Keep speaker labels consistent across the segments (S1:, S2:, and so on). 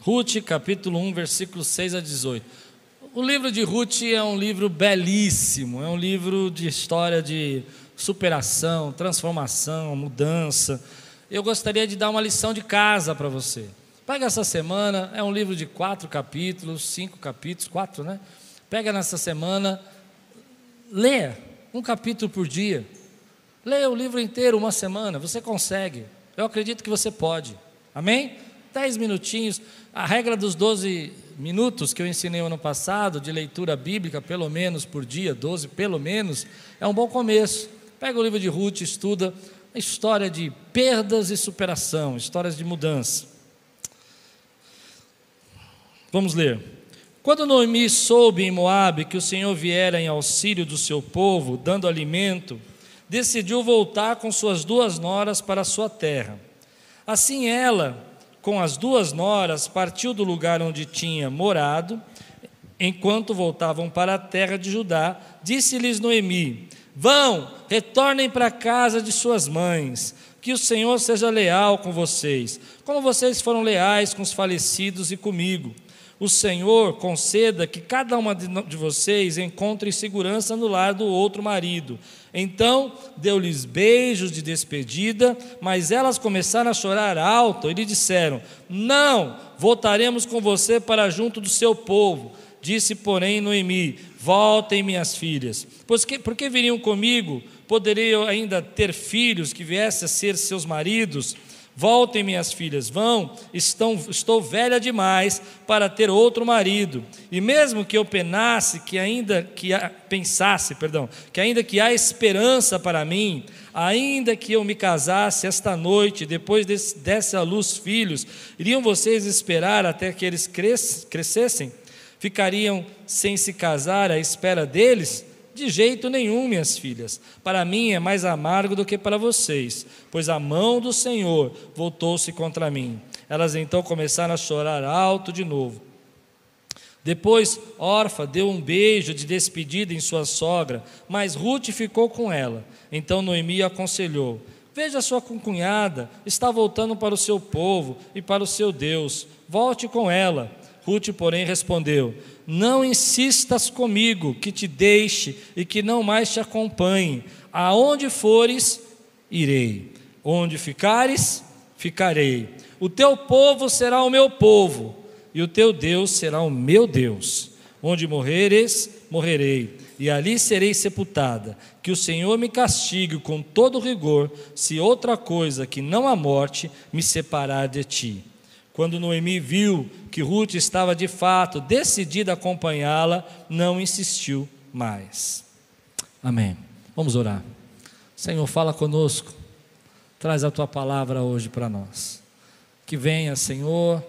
S1: Ruth, capítulo 1, versículos 6 a 18. O livro de Ruth é um livro belíssimo, é um livro de história de superação, transformação, mudança. Eu gostaria de dar uma lição de casa para você. Pega essa semana, é um livro de quatro capítulos, cinco capítulos, quatro, né? Pega nessa semana, leia um capítulo por dia. Leia o livro inteiro uma semana, você consegue. Eu acredito que você pode. Amém? Dez minutinhos. A regra dos 12 minutos que eu ensinei ano passado, de leitura bíblica, pelo menos por dia, 12 pelo menos, é um bom começo. Pega o livro de Ruth, estuda a história de perdas e superação, histórias de mudança. Vamos ler. Quando Noemi soube em Moabe que o Senhor viera em auxílio do seu povo, dando alimento, decidiu voltar com suas duas noras para sua terra. Assim ela, com as duas noras, partiu do lugar onde tinha morado, enquanto voltavam para a terra de Judá, disse-lhes Noemi: Vão, retornem para a casa de suas mães, que o Senhor seja leal com vocês, como vocês foram leais com os falecidos e comigo. O Senhor conceda que cada uma de vocês encontre segurança no lar do outro marido. Então deu-lhes beijos de despedida, mas elas começaram a chorar alto e lhe disseram: Não, voltaremos com você para junto do seu povo. Disse, porém, Noemi: Voltem, minhas filhas, pois que, porque viriam comigo, poderiam ainda ter filhos que viessem a ser seus maridos. Voltem, minhas filhas, vão, estão, estou velha demais para ter outro marido. E mesmo que eu penasse, que ainda que há, pensasse, perdão, que ainda que há esperança para mim, ainda que eu me casasse esta noite, depois desse, desse à luz filhos, iriam vocês esperar até que eles crescessem? Ficariam sem se casar à espera deles? De jeito nenhum, minhas filhas. Para mim é mais amargo do que para vocês, pois a mão do Senhor voltou-se contra mim. Elas então começaram a chorar alto de novo. Depois, Orfa deu um beijo de despedida em sua sogra, mas Ruth ficou com ela. Então Noemi aconselhou: Veja sua concunhada, está voltando para o seu povo e para o seu Deus. Volte com ela. Ruth, porém, respondeu: Não insistas comigo que te deixe e que não mais te acompanhe. Aonde fores, irei. Onde ficares, ficarei. O teu povo será o meu povo, e o teu Deus será o meu Deus. Onde morreres, morrerei, e ali serei sepultada. Que o Senhor me castigue com todo rigor, se outra coisa que não a morte me separar de ti. Quando Noemi viu que Ruth estava de fato decidida a acompanhá-la, não insistiu mais. Amém. Vamos orar. Senhor, fala conosco. Traz a tua palavra hoje para nós. Que venha, Senhor,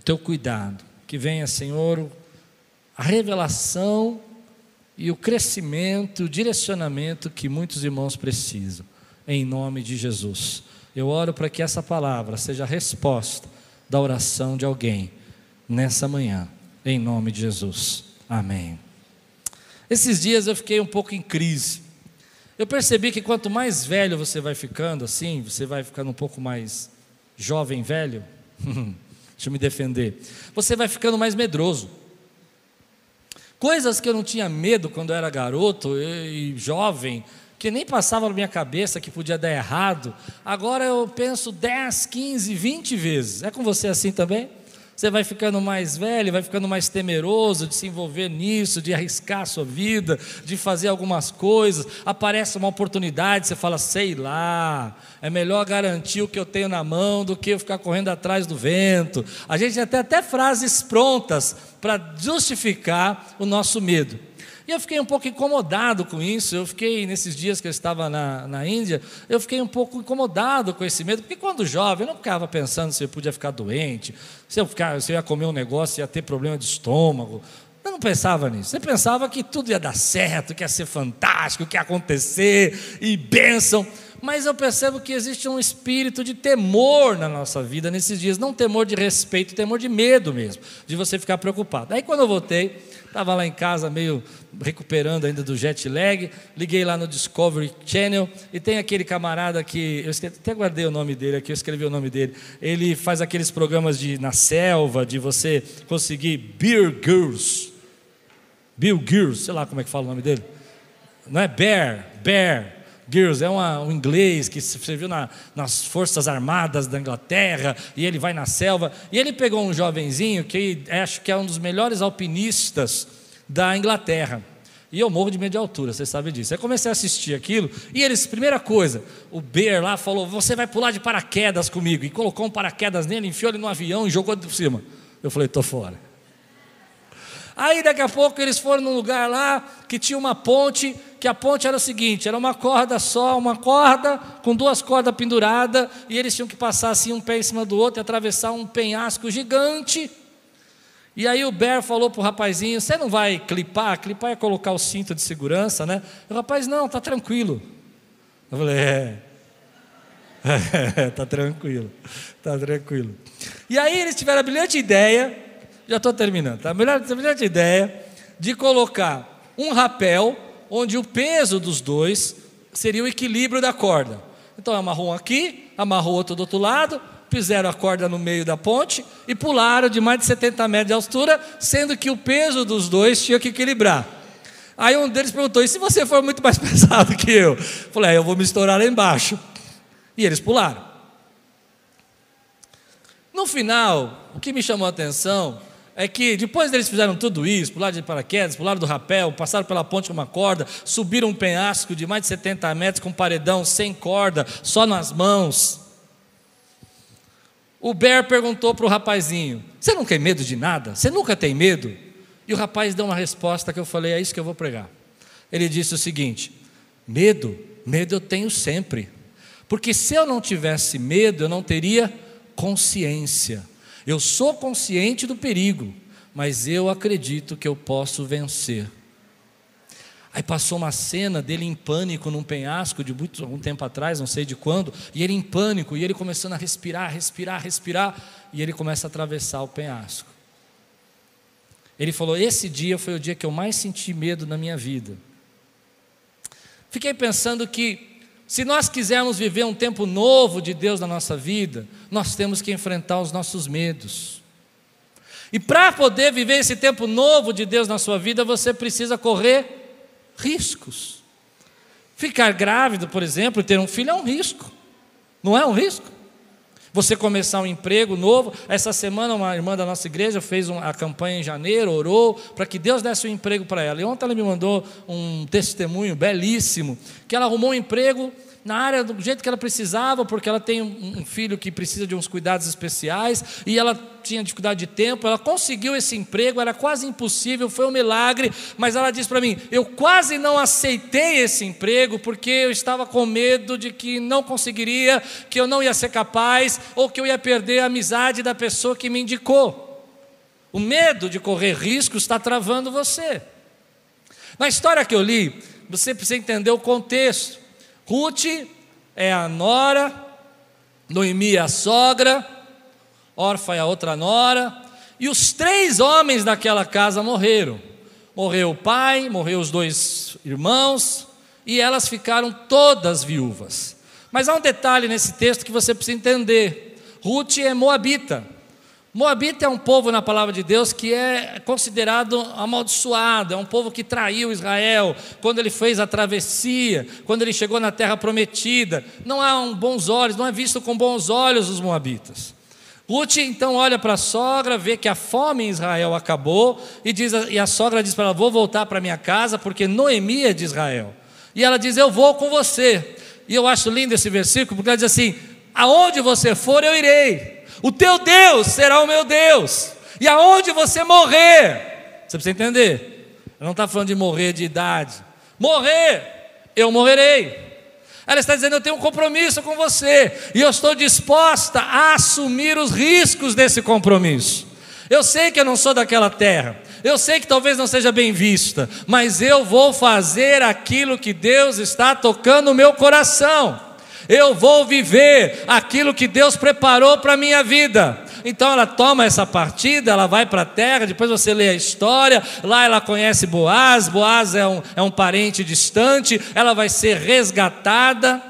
S1: o teu cuidado. Que venha, Senhor, a revelação e o crescimento, o direcionamento que muitos irmãos precisam. Em nome de Jesus. Eu oro para que essa palavra seja a resposta da oração de alguém nessa manhã, em nome de Jesus. Amém. Esses dias eu fiquei um pouco em crise. Eu percebi que quanto mais velho você vai ficando, assim, você vai ficando um pouco mais jovem, velho. Deixa eu me defender. Você vai ficando mais medroso. Coisas que eu não tinha medo quando eu era garoto e jovem, que nem passava na minha cabeça que podia dar errado, agora eu penso 10, 15, 20 vezes. É com você assim também? Você vai ficando mais velho, vai ficando mais temeroso de se envolver nisso, de arriscar a sua vida, de fazer algumas coisas. Aparece uma oportunidade, você fala, sei lá, é melhor garantir o que eu tenho na mão do que eu ficar correndo atrás do vento. A gente tem até frases prontas para justificar o nosso medo. E eu fiquei um pouco incomodado com isso. Eu fiquei, nesses dias que eu estava na, na Índia, eu fiquei um pouco incomodado com esse medo, porque quando jovem eu não ficava pensando se eu podia ficar doente, se eu, ficar, se eu ia comer um negócio, ia ter problema de estômago. Eu não pensava nisso. Você pensava que tudo ia dar certo, que ia ser fantástico, que ia acontecer, e bênção. Mas eu percebo que existe um espírito de temor na nossa vida nesses dias, não temor de respeito, temor de medo mesmo, de você ficar preocupado. Aí quando eu voltei, estava lá em casa meio recuperando ainda do jet lag, liguei lá no Discovery Channel e tem aquele camarada que eu até guardei o nome dele aqui, eu escrevi o nome dele. Ele faz aqueles programas de na selva, de você conseguir beer girls. Bill Girls, sei lá como é que fala o nome dele. Não é Bear, Bear. Girls é uma, um inglês que serviu na, nas Forças Armadas da Inglaterra e ele vai na selva. E ele pegou um jovenzinho que acho que é um dos melhores alpinistas da Inglaterra. E eu morro de medo de altura, você sabe disso. Aí comecei a assistir aquilo, e eles, primeira coisa, o Bear lá falou: Você vai pular de paraquedas comigo. E colocou um paraquedas nele, enfiou ele no avião e jogou por cima. Eu falei: Tô fora. Aí daqui a pouco eles foram num lugar lá que tinha uma ponte, que a ponte era o seguinte: era uma corda só, uma corda com duas cordas penduradas, e eles tinham que passar assim um pé em cima do outro e atravessar um penhasco gigante. E aí o Bear falou para o rapazinho: Você não vai clipar? Clipar é colocar o cinto de segurança, né? O rapaz, não, tá tranquilo. Eu falei: É. tá tranquilo, tá tranquilo. E aí eles tiveram a brilhante ideia já estou terminando, tá? A melhor ideia de colocar um rapel onde o peso dos dois seria o equilíbrio da corda. Então amarrou um aqui, amarrou outro do outro lado, fizeram a corda no meio da ponte e pularam de mais de 70 metros de altura, sendo que o peso dos dois tinha que equilibrar. Aí um deles perguntou: e se você for muito mais pesado que eu? Eu falei: é, eu vou me estourar lá embaixo. E eles pularam. No final, o que me chamou a atenção é que depois deles fizeram tudo isso, pularam de paraquedas, pularam do rapel, passaram pela ponte com uma corda, subiram um penhasco de mais de 70 metros com um paredão sem corda, só nas mãos. O Bear perguntou para o rapazinho: Você não tem medo de nada? Você nunca tem medo? E o rapaz deu uma resposta que eu falei: É isso que eu vou pregar. Ele disse o seguinte: Medo, medo eu tenho sempre. Porque se eu não tivesse medo, eu não teria consciência. Eu sou consciente do perigo, mas eu acredito que eu posso vencer. Aí passou uma cena dele em pânico num penhasco de muito algum tempo atrás, não sei de quando, e ele em pânico, e ele começando a respirar, respirar, respirar, e ele começa a atravessar o penhasco. Ele falou: Esse dia foi o dia que eu mais senti medo na minha vida. Fiquei pensando que se nós quisermos viver um tempo novo de Deus na nossa vida, nós temos que enfrentar os nossos medos. E para poder viver esse tempo novo de Deus na sua vida, você precisa correr riscos. Ficar grávido, por exemplo, e ter um filho é um risco. Não é um risco? Você começar um emprego novo. Essa semana, uma irmã da nossa igreja fez a campanha em janeiro, orou para que Deus desse um emprego para ela. E ontem ela me mandou um testemunho belíssimo: que ela arrumou um emprego na área do jeito que ela precisava, porque ela tem um filho que precisa de uns cuidados especiais e ela tinha dificuldade de tempo. Ela conseguiu esse emprego, era quase impossível, foi um milagre, mas ela disse para mim: Eu quase não aceitei esse emprego porque eu estava com medo de que não conseguiria, que eu não ia ser capaz ou que eu ia perder a amizade da pessoa que me indicou. O medo de correr risco está travando você. Na história que eu li, você precisa entender o contexto. Ruth é a nora, Noemi é a sogra, Orfa é a outra nora, e os três homens daquela casa morreram. Morreu o pai, morreu os dois irmãos, e elas ficaram todas viúvas. Mas há um detalhe nesse texto que você precisa entender: Ruth é moabita. Moabita é um povo na palavra de Deus que é considerado amaldiçoado, é um povo que traiu Israel quando ele fez a travessia, quando ele chegou na terra prometida. Não há um bons olhos, não é visto com bons olhos os moabitas. Ruth então olha para a sogra, vê que a fome em Israel acabou e, diz, e a sogra diz para ela: Vou voltar para minha casa porque Noemi é de Israel. E ela diz: Eu vou com você. E eu acho lindo esse versículo porque ela diz assim: Aonde você for, eu irei. O teu Deus será o meu Deus. E aonde você morrer, você precisa entender. Ela não está falando de morrer de idade. Morrer, eu morrerei. Ela está dizendo: Eu tenho um compromisso com você, e eu estou disposta a assumir os riscos desse compromisso. Eu sei que eu não sou daquela terra, eu sei que talvez não seja bem vista, mas eu vou fazer aquilo que Deus está tocando no meu coração. Eu vou viver aquilo que Deus preparou para a minha vida. Então ela toma essa partida, ela vai para a terra, depois você lê a história, lá ela conhece Boaz, Boaz é um, é um parente distante, ela vai ser resgatada.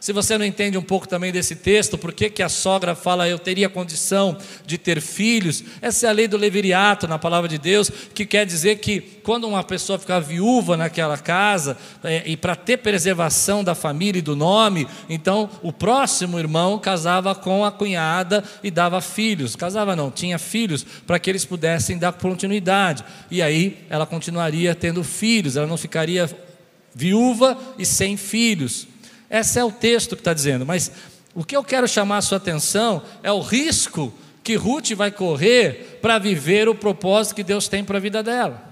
S1: Se você não entende um pouco também desse texto, por que, que a sogra fala eu teria condição de ter filhos? Essa é a lei do leviriato na palavra de Deus, que quer dizer que quando uma pessoa ficar viúva naquela casa, é, e para ter preservação da família e do nome, então o próximo irmão casava com a cunhada e dava filhos. Casava não, tinha filhos para que eles pudessem dar continuidade. E aí ela continuaria tendo filhos, ela não ficaria viúva e sem filhos. Esse é o texto que está dizendo, mas o que eu quero chamar a sua atenção é o risco que Ruth vai correr para viver o propósito que Deus tem para a vida dela.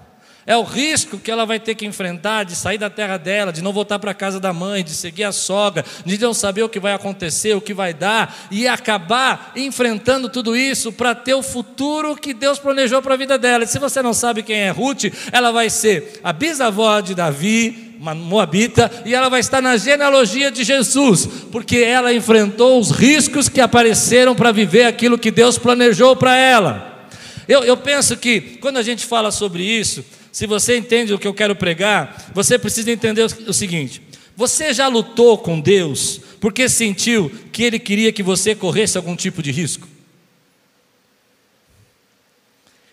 S1: É o risco que ela vai ter que enfrentar de sair da terra dela, de não voltar para a casa da mãe, de seguir a sogra, de não saber o que vai acontecer, o que vai dar, e acabar enfrentando tudo isso para ter o futuro que Deus planejou para a vida dela. E se você não sabe quem é Ruth, ela vai ser a bisavó de Davi, uma moabita, e ela vai estar na genealogia de Jesus, porque ela enfrentou os riscos que apareceram para viver aquilo que Deus planejou para ela. Eu, eu penso que quando a gente fala sobre isso, se você entende o que eu quero pregar, você precisa entender o, o seguinte: você já lutou com Deus porque sentiu que Ele queria que você corresse algum tipo de risco?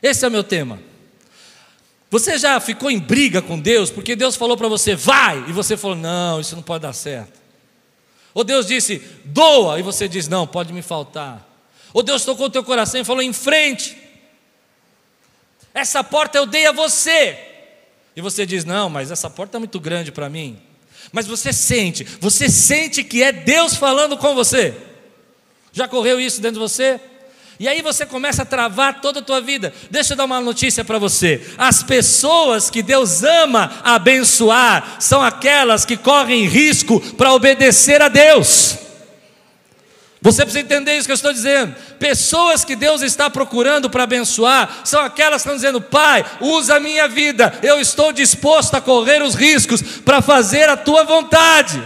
S1: Esse é o meu tema. Você já ficou em briga com Deus porque Deus falou para você, vai, e você falou, não, isso não pode dar certo. Ou Deus disse, doa, e você diz, não, pode me faltar. Ou Deus tocou o teu coração e falou, em frente. Essa porta eu dei a você. E você diz, não, mas essa porta é muito grande para mim. Mas você sente, você sente que é Deus falando com você. Já correu isso dentro de você? E aí você começa a travar toda a tua vida. Deixa eu dar uma notícia para você. As pessoas que Deus ama abençoar são aquelas que correm risco para obedecer a Deus. Você precisa entender isso que eu estou dizendo. Pessoas que Deus está procurando para abençoar são aquelas que estão dizendo: Pai, usa a minha vida, eu estou disposto a correr os riscos para fazer a tua vontade.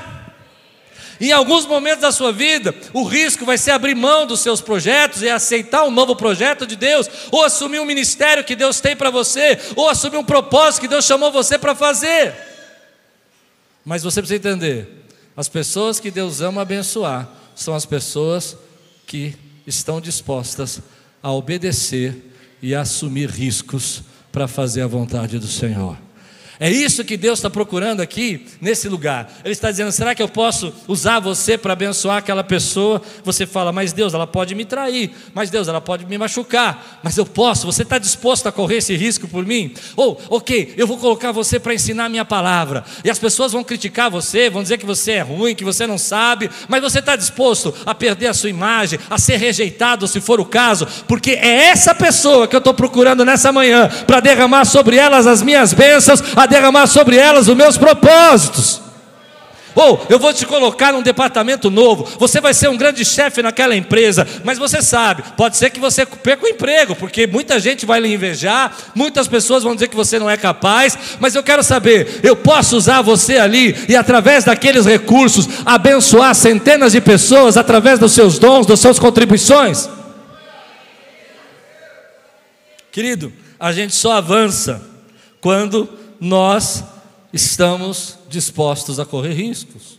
S1: Em alguns momentos da sua vida, o risco vai ser abrir mão dos seus projetos e aceitar um novo projeto de Deus, ou assumir um ministério que Deus tem para você, ou assumir um propósito que Deus chamou você para fazer. Mas você precisa entender: as pessoas que Deus ama abençoar são as pessoas que estão dispostas a obedecer e a assumir riscos para fazer a vontade do Senhor. É isso que Deus está procurando aqui, nesse lugar. Ele está dizendo: será que eu posso usar você para abençoar aquela pessoa? Você fala, mas Deus, ela pode me trair, mas Deus, ela pode me machucar, mas eu posso, você está disposto a correr esse risco por mim? Ou, ok, eu vou colocar você para ensinar a minha palavra, e as pessoas vão criticar você, vão dizer que você é ruim, que você não sabe, mas você está disposto a perder a sua imagem, a ser rejeitado se for o caso, porque é essa pessoa que eu estou procurando nessa manhã, para derramar sobre elas as minhas bênçãos, a derramar sobre elas os meus propósitos. Ou eu vou te colocar num departamento novo, você vai ser um grande chefe naquela empresa, mas você sabe, pode ser que você perca o emprego, porque muita gente vai lhe invejar, muitas pessoas vão dizer que você não é capaz, mas eu quero saber, eu posso usar você ali e através daqueles recursos abençoar centenas de pessoas através dos seus dons, das suas contribuições? Querido, a gente só avança quando nós estamos dispostos a correr riscos.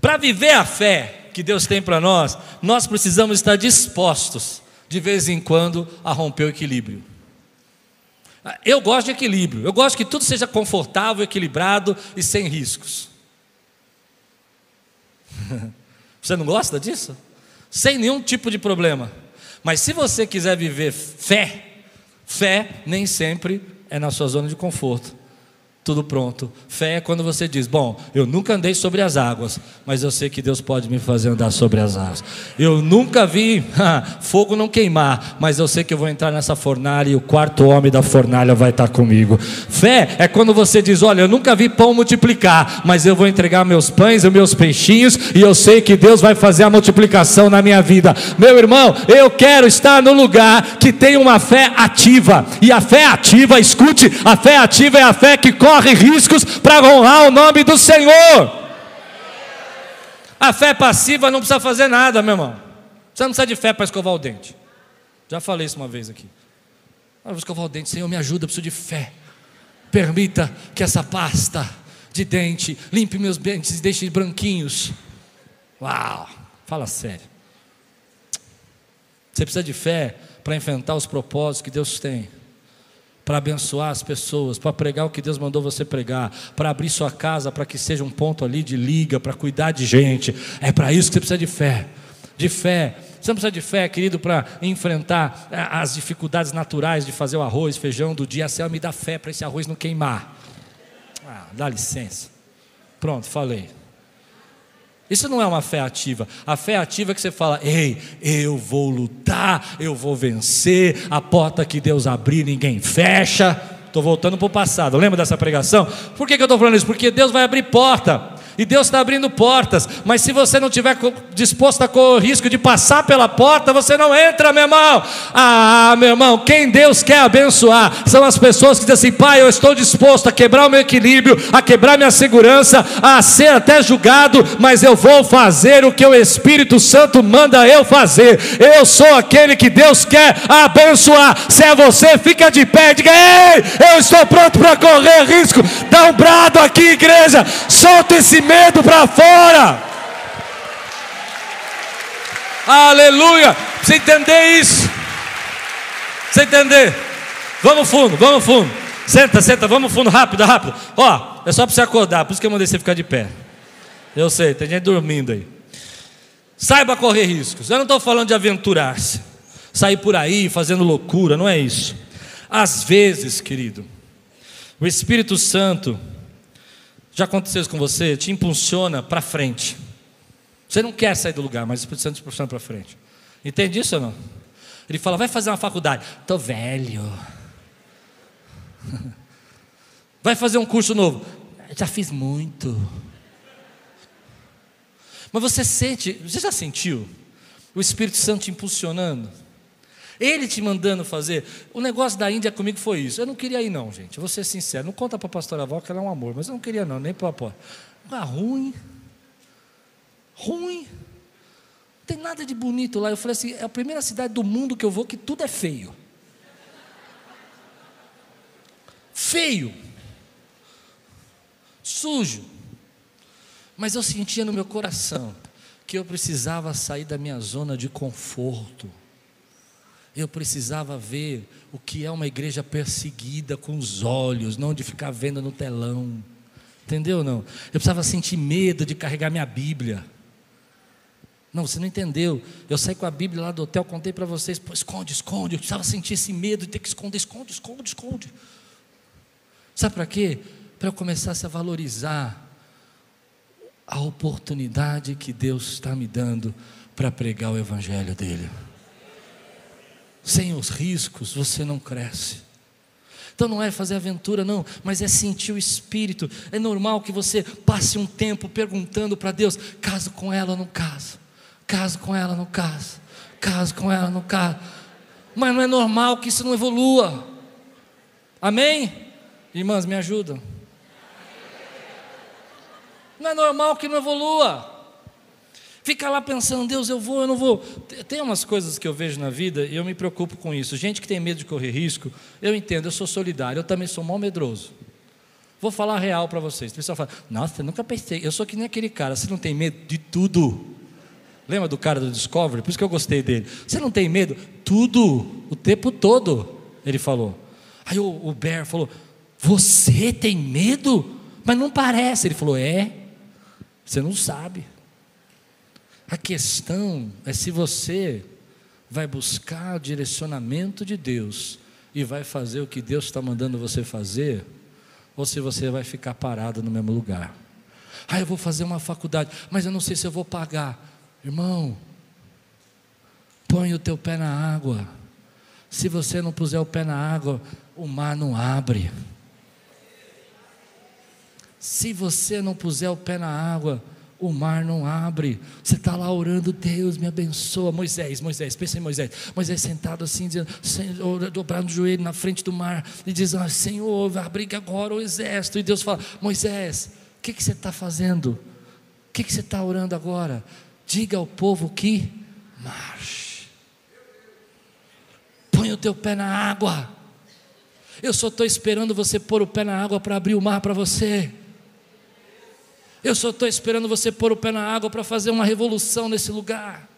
S1: Para viver a fé que Deus tem para nós, nós precisamos estar dispostos, de vez em quando, a romper o equilíbrio. Eu gosto de equilíbrio, eu gosto que tudo seja confortável, equilibrado e sem riscos. Você não gosta disso? Sem nenhum tipo de problema. Mas se você quiser viver fé, fé nem sempre é na sua zona de conforto. Tudo pronto. Fé é quando você diz: Bom, eu nunca andei sobre as águas, mas eu sei que Deus pode me fazer andar sobre as águas. Eu nunca vi fogo não queimar, mas eu sei que eu vou entrar nessa fornalha e o quarto homem da fornalha vai estar comigo. Fé é quando você diz: Olha, eu nunca vi pão multiplicar, mas eu vou entregar meus pães e meus peixinhos e eu sei que Deus vai fazer a multiplicação na minha vida. Meu irmão, eu quero estar no lugar que tem uma fé ativa. E a fé ativa, escute, a fé ativa é a fé que corre corre riscos para honrar o nome do Senhor. A fé passiva não precisa fazer nada, meu irmão. Você não precisa de fé para escovar o dente. Já falei isso uma vez aqui. Eu vou escovar o dente, Senhor, me ajuda, preciso de fé. Permita que essa pasta de dente limpe meus dentes e deixe branquinhos. Uau, fala sério. Você precisa de fé para enfrentar os propósitos que Deus tem, para abençoar as pessoas, para pregar o que Deus mandou você pregar, para abrir sua casa para que seja um ponto ali de liga, para cuidar de gente. É para isso que você precisa de fé. De fé. Você não precisa de fé, querido, para enfrentar é, as dificuldades naturais de fazer o arroz, feijão do dia. Senhor, me dá fé para esse arroz não queimar. Ah, dá licença. Pronto, falei. Isso não é uma fé ativa. A fé ativa é que você fala: ei, eu vou lutar, eu vou vencer, a porta que Deus abrir, ninguém fecha. Estou voltando para o passado, lembra dessa pregação? Por que, que eu estou falando isso? Porque Deus vai abrir porta. E Deus está abrindo portas, mas se você não estiver disposto a correr o risco de passar pela porta, você não entra, meu irmão. Ah, meu irmão, quem Deus quer abençoar são as pessoas que dizem assim: Pai, eu estou disposto a quebrar o meu equilíbrio, a quebrar minha segurança, a ser até julgado, mas eu vou fazer o que o Espírito Santo manda eu fazer. Eu sou aquele que Deus quer abençoar. Se é você, fica de pé, diga: Ei, eu estou pronto para correr risco. Dá um brado aqui, igreja, solta esse medo para fora. Aleluia. Você entender isso? Você entender? Vamos fundo, vamos fundo. Senta, senta, vamos fundo, rápido, rápido. Ó, é só para você acordar, por isso que eu mandei você ficar de pé. Eu sei, tem gente dormindo aí. Saiba correr riscos. Eu não estou falando de aventurar-se, sair por aí fazendo loucura, não é isso. Às vezes, querido, o Espírito Santo já aconteceu isso com você? Te impulsiona para frente. Você não quer sair do lugar, mas o Espírito Santo te impulsiona para frente. Entende isso ou não? Ele fala, vai fazer uma faculdade. Estou velho. Vai fazer um curso novo. Já fiz muito. Mas você sente, você já sentiu o Espírito Santo te impulsionando? Ele te mandando fazer. O negócio da Índia comigo foi isso. Eu não queria ir, não, gente. vou ser sincero. Não conta para a pastora Val que ela é um amor, mas eu não queria, não, nem para a Ah, ruim. Ruim. Não tem nada de bonito lá. Eu falei assim: é a primeira cidade do mundo que eu vou que tudo é feio. Feio. Sujo. Mas eu sentia no meu coração que eu precisava sair da minha zona de conforto. Eu precisava ver o que é uma igreja perseguida com os olhos, não de ficar vendo no telão. Entendeu não? Eu precisava sentir medo de carregar minha Bíblia. Não, você não entendeu. Eu saí com a Bíblia lá do hotel, contei para vocês, pô, esconde, esconde. Eu precisava sentir esse medo de ter que esconder, esconde, esconde, esconde. Sabe para quê? Para eu começasse a valorizar a oportunidade que Deus está me dando para pregar o Evangelho dele. Sem os riscos você não cresce. Então não é fazer aventura, não, mas é sentir o Espírito. É normal que você passe um tempo perguntando para Deus: caso com ela ou não caso? Caso com ela ou não caso? Caso com ela ou não caso? Mas não é normal que isso não evolua. Amém? Irmãs, me ajudam. Não é normal que não evolua. Fica lá pensando, Deus, eu vou, eu não vou. Tem umas coisas que eu vejo na vida e eu me preocupo com isso. Gente que tem medo de correr risco, eu entendo, eu sou solidário, eu também sou mal medroso. Vou falar real para vocês. O pessoal fala, nossa, eu nunca pensei, eu sou que nem aquele cara, você não tem medo de tudo. Lembra do cara do Discovery? Por isso que eu gostei dele. Você não tem medo? Tudo, o tempo todo, ele falou. Aí o, o Bear falou: Você tem medo? Mas não parece. Ele falou: É, você não sabe. A questão é se você vai buscar o direcionamento de Deus e vai fazer o que Deus está mandando você fazer, ou se você vai ficar parado no mesmo lugar. Ah, eu vou fazer uma faculdade, mas eu não sei se eu vou pagar. Irmão, põe o teu pé na água. Se você não puser o pé na água, o mar não abre. Se você não puser o pé na água, o mar não abre. Você está lá orando, Deus me abençoa. Moisés, Moisés, pensa em Moisés. Moisés sentado assim, dizendo, Senhor, dobrando o joelho na frente do mar, e diz: ah, Senhor, abriga agora o exército. E Deus fala: Moisés, o que, que você está fazendo? que, que você está orando agora? Diga ao povo que marche. Põe o teu pé na água. Eu só estou esperando você pôr o pé na água para abrir o mar para você. Eu só estou esperando você pôr o pé na água para fazer uma revolução nesse lugar.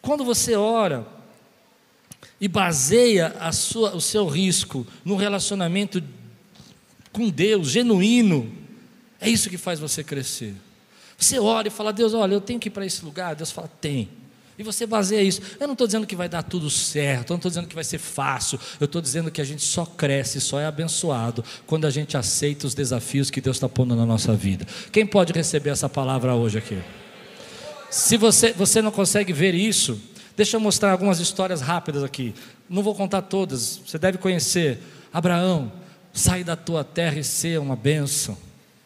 S1: Quando você ora e baseia sua, o seu risco no relacionamento com Deus, genuíno, é isso que faz você crescer. Você ora e fala, Deus, olha, eu tenho que ir para esse lugar. Deus fala, tem. E você baseia isso. Eu não estou dizendo que vai dar tudo certo, eu não estou dizendo que vai ser fácil, eu estou dizendo que a gente só cresce, só é abençoado quando a gente aceita os desafios que Deus está pondo na nossa vida. Quem pode receber essa palavra hoje aqui? Se você, você não consegue ver isso, deixa eu mostrar algumas histórias rápidas aqui. Não vou contar todas, você deve conhecer. Abraão, sai da tua terra e ser uma bênção,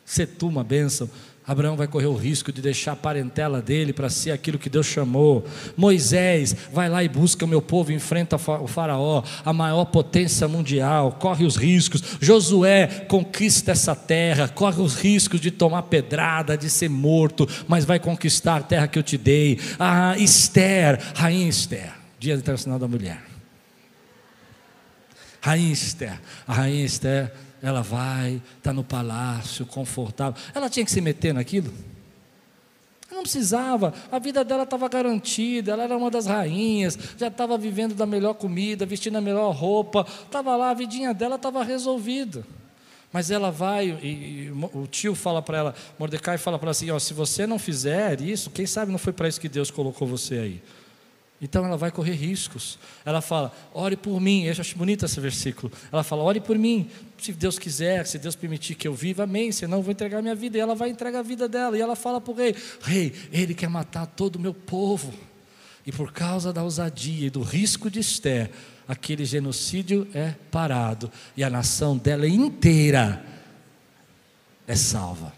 S1: ser tu uma bênção. Abraão vai correr o risco de deixar a parentela dele para ser aquilo que Deus chamou. Moisés vai lá e busca o meu povo, enfrenta o Faraó, a maior potência mundial, corre os riscos. Josué conquista essa terra, corre os riscos de tomar pedrada, de ser morto, mas vai conquistar a terra que eu te dei. A Esther, rainha Esther, Dia Internacional da Mulher. Rainha Esther, a rainha Esther ela vai, está no palácio, confortável. Ela tinha que se meter naquilo? Não precisava, a vida dela estava garantida, ela era uma das rainhas, já estava vivendo da melhor comida, vestindo a melhor roupa, estava lá, a vidinha dela estava resolvida. Mas ela vai, e, e o tio fala para ela, Mordecai fala para ela assim: ó, se você não fizer isso, quem sabe não foi para isso que Deus colocou você aí. Então ela vai correr riscos. Ela fala: ore por mim. Eu acho bonito esse versículo. Ela fala: ore por mim. Se Deus quiser, se Deus permitir que eu viva, amém. Senão eu vou entregar minha vida. E ela vai entregar a vida dela. E ela fala para o rei: Rei, ele quer matar todo o meu povo. E por causa da ousadia e do risco de Esther, aquele genocídio é parado. E a nação dela inteira é salva.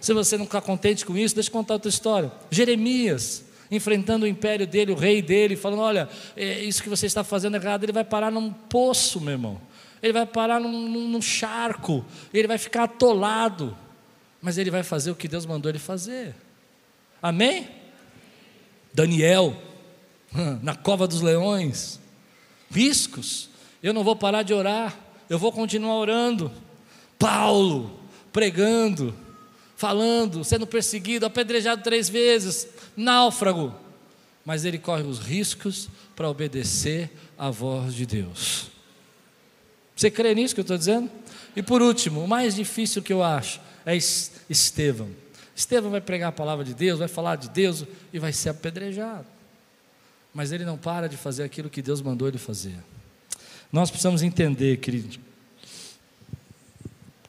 S1: Se você não está contente com isso, deixa eu contar outra história. Jeremias enfrentando o império dele, o rei dele, falando: olha, é, isso que você está fazendo errado, ele vai parar num poço, meu irmão. Ele vai parar num, num, num charco, ele vai ficar atolado, mas ele vai fazer o que Deus mandou ele fazer. Amém? Daniel, na cova dos leões, riscos. Eu não vou parar de orar, eu vou continuar orando. Paulo, pregando, falando, sendo perseguido, apedrejado três vezes, náufrago, mas ele corre os riscos para obedecer à voz de Deus. Você crê nisso que eu estou dizendo? E por último, o mais difícil que eu acho é Estevão. Estevão vai pregar a palavra de Deus, vai falar de Deus e vai ser apedrejado. Mas ele não para de fazer aquilo que Deus mandou ele fazer. Nós precisamos entender, querido,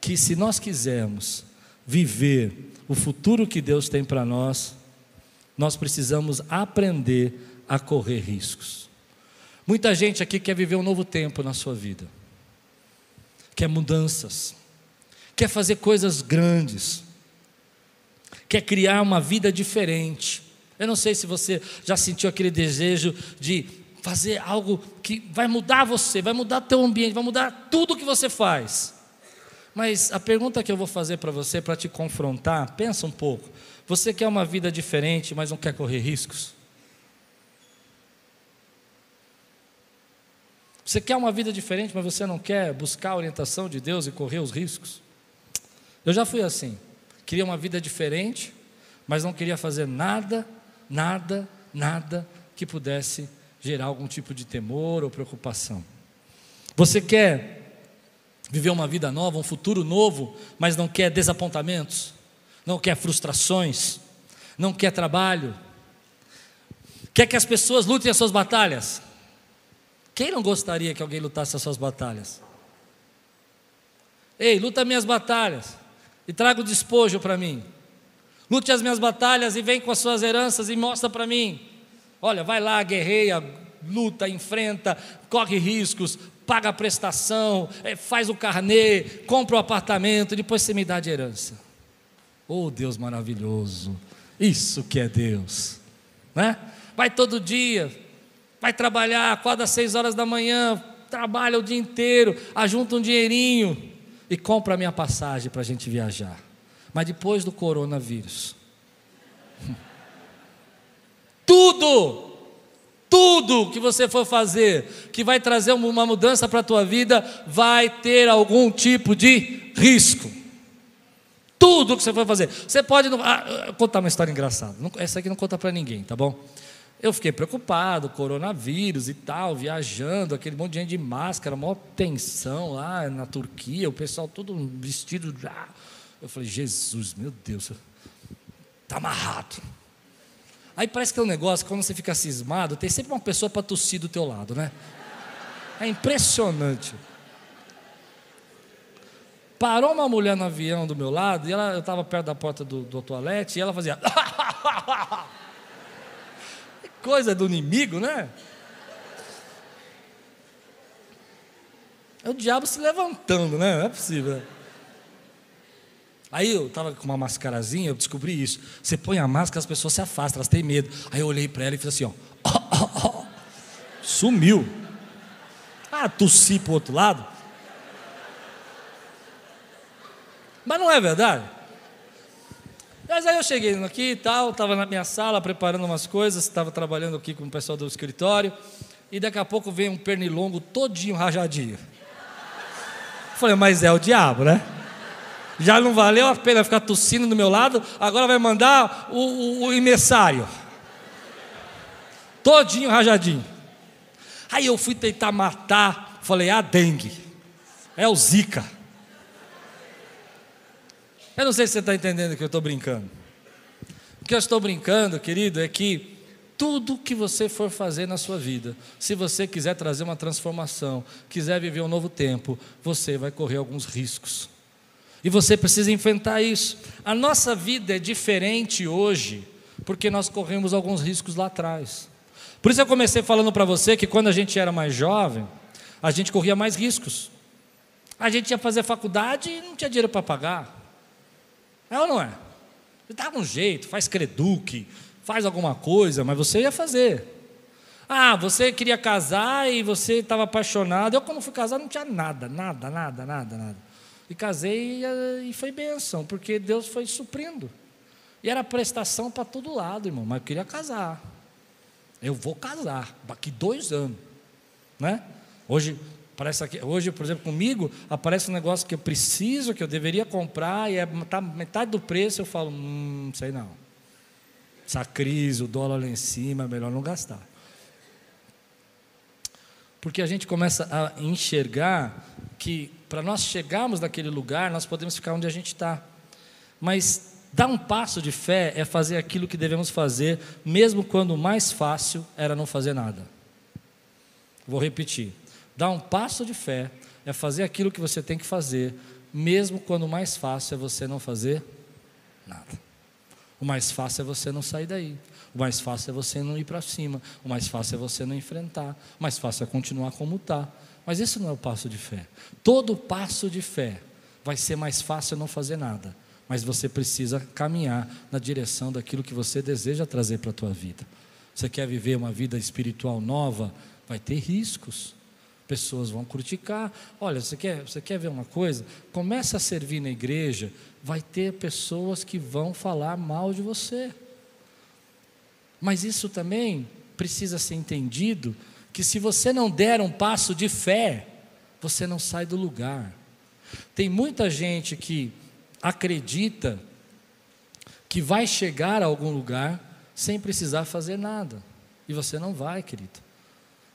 S1: que se nós quisermos viver o futuro que Deus tem para nós, nós precisamos aprender a correr riscos. Muita gente aqui quer viver um novo tempo na sua vida, quer mudanças, quer fazer coisas grandes, quer criar uma vida diferente. Eu não sei se você já sentiu aquele desejo de fazer algo que vai mudar você, vai mudar teu ambiente, vai mudar tudo que você faz. Mas a pergunta que eu vou fazer para você, para te confrontar, pensa um pouco. Você quer uma vida diferente, mas não quer correr riscos? Você quer uma vida diferente, mas você não quer buscar a orientação de Deus e correr os riscos? Eu já fui assim. Queria uma vida diferente, mas não queria fazer nada, nada, nada que pudesse gerar algum tipo de temor ou preocupação. Você quer viver uma vida nova, um futuro novo, mas não quer desapontamentos? não quer frustrações, não quer trabalho, quer que as pessoas lutem as suas batalhas. Quem não gostaria que alguém lutasse as suas batalhas? Ei, luta minhas batalhas e traga o despojo para mim. Lute as minhas batalhas e vem com as suas heranças e mostra para mim. Olha, vai lá, guerreia, luta, enfrenta, corre riscos, paga a prestação, eh, faz o carnê, compra o apartamento, depois você me dá de herança. Oh, Deus maravilhoso. Isso que é Deus, né? Vai todo dia, vai trabalhar, acorda às seis horas da manhã, trabalha o dia inteiro, ajunta um dinheirinho e compra a minha passagem para a gente viajar. Mas depois do coronavírus, tudo, tudo que você for fazer, que vai trazer uma mudança para a tua vida, vai ter algum tipo de risco. Tudo que você for fazer. Você pode. Ah, contar uma história engraçada. Essa aqui não conta para ninguém, tá bom? Eu fiquei preocupado, coronavírus e tal, viajando, aquele monte de gente de máscara, maior tensão lá na Turquia, o pessoal todo vestido. Eu falei, Jesus, meu Deus, está amarrado. Aí parece que é um negócio, quando você fica cismado, tem sempre uma pessoa para tossir do teu lado, né? É impressionante. Parou uma mulher no avião do meu lado, e ela, eu estava perto da porta do, do toalete, e ela fazia. coisa do inimigo, né? É o diabo se levantando, né? Não é possível. Aí eu estava com uma mascarazinha, eu descobri isso. Você põe a máscara, as pessoas se afastam, elas têm medo. Aí eu olhei para ela e fiz assim, ó. Sumiu. Ah, tossi para o outro lado. Mas não é verdade? Mas aí eu cheguei aqui e tal, estava na minha sala preparando umas coisas, estava trabalhando aqui com o pessoal do escritório, e daqui a pouco veio um pernilongo todinho rajadinho. Falei, mas é o diabo, né? Já não valeu a pena ficar tossindo do meu lado, agora vai mandar o, o, o. Todinho rajadinho. Aí eu fui tentar matar, falei, é a dengue, é o zika. Eu não sei se você está entendendo que eu estou brincando. O que eu estou brincando, querido, é que tudo que você for fazer na sua vida, se você quiser trazer uma transformação, quiser viver um novo tempo, você vai correr alguns riscos. E você precisa enfrentar isso. A nossa vida é diferente hoje, porque nós corremos alguns riscos lá atrás. Por isso eu comecei falando para você que quando a gente era mais jovem, a gente corria mais riscos. A gente ia fazer faculdade e não tinha dinheiro para pagar. É ou não é? Dá um jeito, faz creduque, faz alguma coisa, mas você ia fazer. Ah, você queria casar e você estava apaixonado. Eu, quando fui casar, não tinha nada, nada, nada, nada, nada. E casei e, e foi bênção, porque Deus foi suprindo. E era prestação para todo lado, irmão, mas eu queria casar. Eu vou casar, daqui dois anos. Né? Hoje, Parece aqui, hoje, por exemplo, comigo, aparece um negócio que eu preciso, que eu deveria comprar, e é tá metade do preço, eu falo, hum, sei não. Essa crise, o dólar lá em cima, é melhor não gastar. Porque a gente começa a enxergar que para nós chegarmos naquele lugar, nós podemos ficar onde a gente está. Mas dar um passo de fé é fazer aquilo que devemos fazer, mesmo quando o mais fácil era não fazer nada. Vou repetir. Dar um passo de fé é fazer aquilo que você tem que fazer, mesmo quando o mais fácil é você não fazer nada. O mais fácil é você não sair daí. O mais fácil é você não ir para cima. O mais fácil é você não enfrentar. O mais fácil é continuar como está. Mas esse não é o passo de fé. Todo passo de fé vai ser mais fácil não fazer nada. Mas você precisa caminhar na direção daquilo que você deseja trazer para a tua vida. Você quer viver uma vida espiritual nova? Vai ter riscos. Pessoas vão criticar. Olha, você quer, você quer ver uma coisa? Começa a servir na igreja, vai ter pessoas que vão falar mal de você. Mas isso também precisa ser entendido que se você não der um passo de fé, você não sai do lugar. Tem muita gente que acredita que vai chegar a algum lugar sem precisar fazer nada. E você não vai, querido.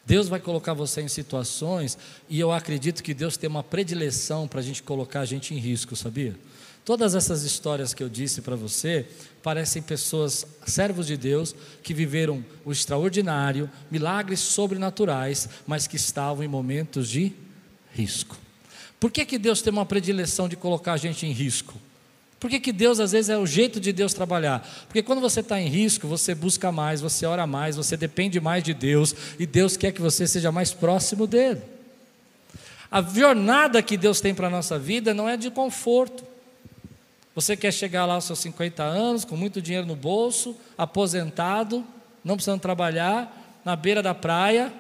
S1: Deus vai colocar você em situações, e eu acredito que Deus tem uma predileção para a gente colocar a gente em risco, sabia? Todas essas histórias que eu disse para você parecem pessoas, servos de Deus, que viveram o extraordinário, milagres sobrenaturais, mas que estavam em momentos de risco. Por que, que Deus tem uma predileção de colocar a gente em risco? Por que, que Deus, às vezes, é o jeito de Deus trabalhar? Porque quando você está em risco, você busca mais, você ora mais, você depende mais de Deus, e Deus quer que você seja mais próximo dele. A jornada que Deus tem para a nossa vida não é de conforto. Você quer chegar lá aos seus 50 anos, com muito dinheiro no bolso, aposentado, não precisando trabalhar, na beira da praia,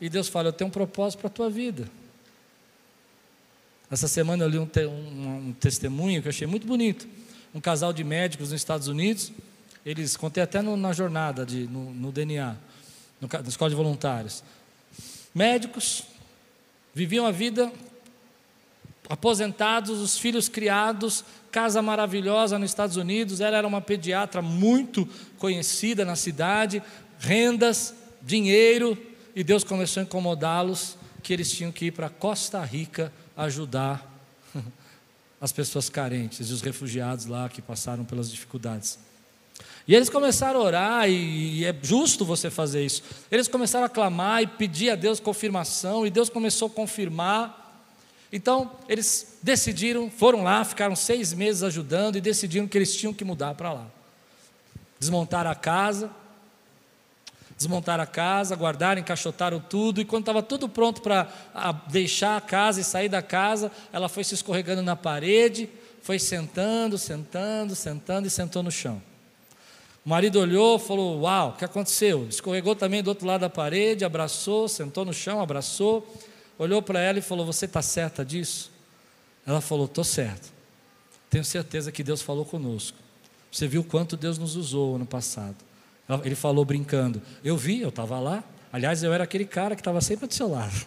S1: e Deus fala: Eu tenho um propósito para a tua vida. Essa semana eu li um, te, um, um, testemunho que eu achei muito bonito. um casal de médicos nos Estados Unidos, eles contei até no, na jornada, de, no, no DNA, no, na escola de voluntários. Médicos viviam a vida aposentados, os filhos criados, casa maravilhosa nos Estados Unidos. Ela era uma pediatra muito conhecida na cidade, rendas, dinheiro, e Deus começou a incomodá-los que eles tinham que ir para Costa Rica ajudar as pessoas carentes e os refugiados lá que passaram pelas dificuldades. E eles começaram a orar, e, e, é justo você fazer isso. Eles começaram a clamar e pedir a Deus confirmação, e Deus começou a confirmar. Então, eles decidiram, foram lá, ficaram seis meses ajudando e decidiram que eles tinham que mudar para lá. Desmontaram a casa, desmontaram a casa, guardaram, encaixotaram tudo, e quando estava tudo pronto para deixar a casa e sair da casa, ela foi se escorregando na parede, foi sentando, sentando, sentando e sentou no chão. O marido olhou, falou: Uau, o que aconteceu? Escorregou também do outro lado da parede, abraçou, sentou no chão, abraçou, olhou para ela e falou: Você está certa disso? Ela falou: Estou certo. Tenho certeza que Deus falou conosco. Você viu quanto Deus nos usou ano passado. Ele falou brincando: Eu vi, eu estava lá. Aliás, eu era aquele cara que estava sempre do seu lado.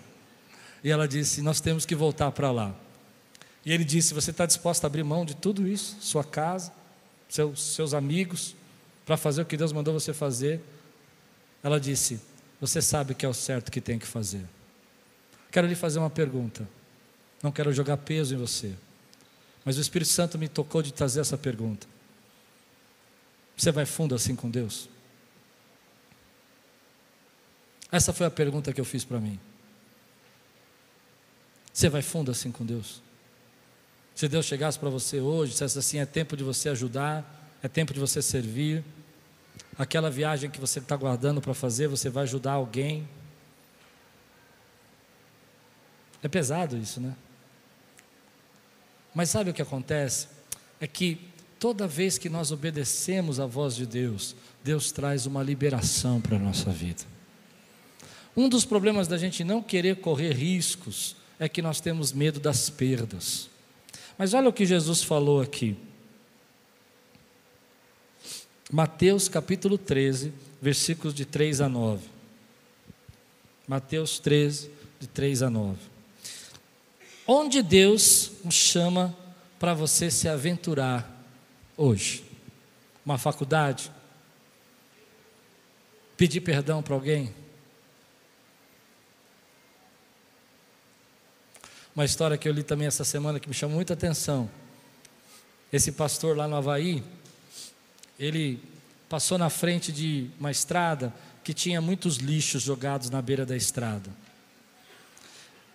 S1: E ela disse: Nós temos que voltar para lá. E ele disse: Você está disposto a abrir mão de tudo isso? Sua casa, seus, seus amigos, para fazer o que Deus mandou você fazer. Ela disse: Você sabe que é o certo que tem que fazer. Quero lhe fazer uma pergunta. Não quero jogar peso em você. Mas o Espírito Santo me tocou de trazer essa pergunta. Você vai fundo assim com Deus? Essa foi a pergunta que eu fiz para mim. Você vai fundo assim com Deus? Se Deus chegasse para você hoje, dissesse assim: é tempo de você ajudar, é tempo de você servir. Aquela viagem que você está guardando para fazer, você vai ajudar alguém. É pesado isso, né? Mas sabe o que acontece? É que toda vez que nós obedecemos à voz de Deus, Deus traz uma liberação para a nossa vida. Um dos problemas da gente não querer correr riscos é que nós temos medo das perdas. Mas olha o que Jesus falou aqui. Mateus capítulo 13, versículos de 3 a 9. Mateus 13, de 3 a 9. Onde Deus nos chama para você se aventurar hoje? Uma faculdade? Pedir perdão para alguém? Uma história que eu li também essa semana que me chamou muita atenção. Esse pastor lá no Havaí, ele passou na frente de uma estrada que tinha muitos lixos jogados na beira da estrada.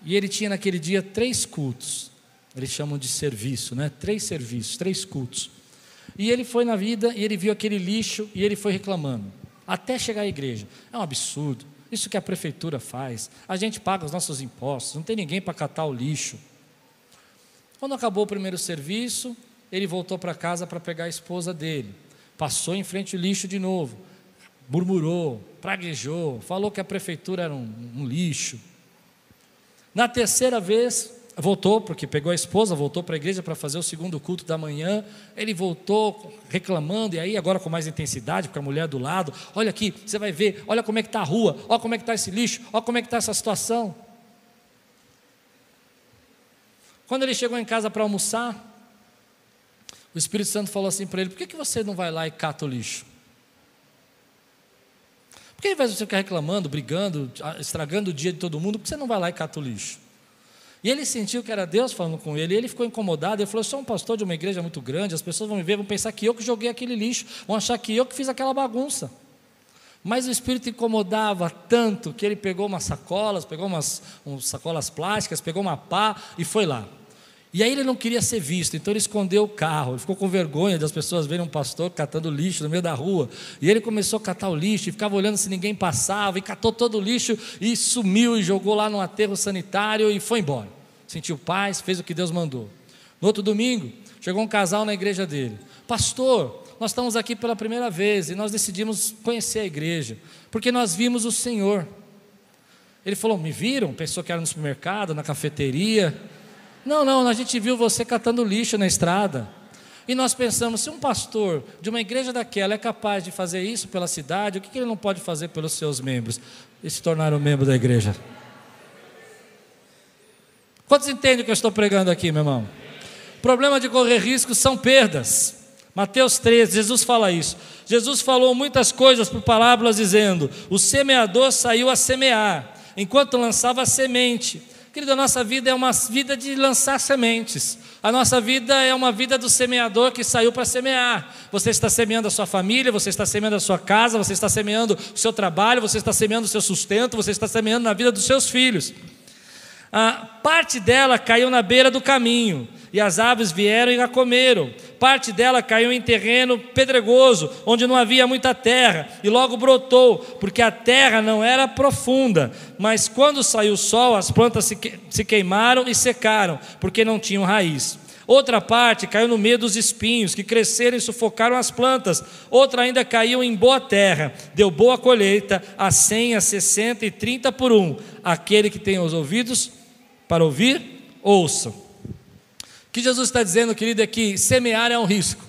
S1: E ele tinha naquele dia três cultos. Eles chamam de serviço, né? Três serviços, três cultos. E ele foi na vida e ele viu aquele lixo e ele foi reclamando, até chegar à igreja. É um absurdo. Isso que a prefeitura faz. A gente paga os nossos impostos, não tem ninguém para catar o lixo. Quando acabou o primeiro serviço, ele voltou para casa para pegar a esposa dele. Passou em frente ao lixo de novo, murmurou, praguejou, falou que a prefeitura era um, um lixo. Na terceira vez, voltou, porque pegou a esposa, voltou para a igreja para fazer o segundo culto da manhã. Ele voltou reclamando, e aí agora com mais intensidade, porque a mulher do lado, olha aqui, você vai ver, olha como é que está a rua, olha como é que está esse lixo, olha como é que está essa situação. Quando ele chegou em casa para almoçar, o Espírito Santo falou assim para ele: por que, que você não vai lá e cata o lixo? Por que ao invés de você ficar reclamando, brigando, estragando o dia de todo mundo, por que você não vai lá e cata o lixo? E ele sentiu que era Deus falando com ele, e ele ficou incomodado. Ele falou: Eu sou um pastor de uma igreja muito grande, as pessoas vão me ver, vão pensar que eu que joguei aquele lixo, vão achar que eu que fiz aquela bagunça. Mas o espírito incomodava tanto que ele pegou umas sacolas, pegou umas, umas sacolas plásticas, pegou uma pá e foi lá. E aí ele não queria ser visto, então ele escondeu o carro, ele ficou com vergonha das pessoas verem um pastor catando lixo no meio da rua. E ele começou a catar o lixo e ficava olhando se ninguém passava, e catou todo o lixo e sumiu e jogou lá no aterro sanitário e foi embora. Sentiu paz, fez o que Deus mandou. No outro domingo, chegou um casal na igreja dele. Pastor, nós estamos aqui pela primeira vez e nós decidimos conhecer a igreja, porque nós vimos o Senhor. Ele falou: Me viram? Pensou que era no supermercado, na cafeteria. Não, não, a gente viu você catando lixo na estrada. E nós pensamos, se um pastor de uma igreja daquela é capaz de fazer isso pela cidade, o que ele não pode fazer pelos seus membros? E se tornar um membro da igreja. Quantos entendem o que eu estou pregando aqui, meu irmão? Problema de correr riscos são perdas. Mateus 13, Jesus fala isso. Jesus falou muitas coisas por parábolas, dizendo: O semeador saiu a semear, enquanto lançava a semente. Querido, a nossa vida é uma vida de lançar sementes. A nossa vida é uma vida do semeador que saiu para semear. Você está semeando a sua família, você está semeando a sua casa, você está semeando o seu trabalho, você está semeando o seu sustento, você está semeando na vida dos seus filhos. A parte dela caiu na beira do caminho, e as aves vieram e a comeram. Parte dela caiu em terreno pedregoso, onde não havia muita terra, e logo brotou, porque a terra não era profunda. Mas quando saiu o sol, as plantas se queimaram e secaram, porque não tinham raiz. Outra parte caiu no meio dos espinhos, que cresceram e sufocaram as plantas. Outra ainda caiu em boa terra, deu boa colheita, a cem, a sessenta e trinta por um. Aquele que tem os ouvidos para ouvir, ouçam. Que Jesus está dizendo, querido, é que semear é um risco.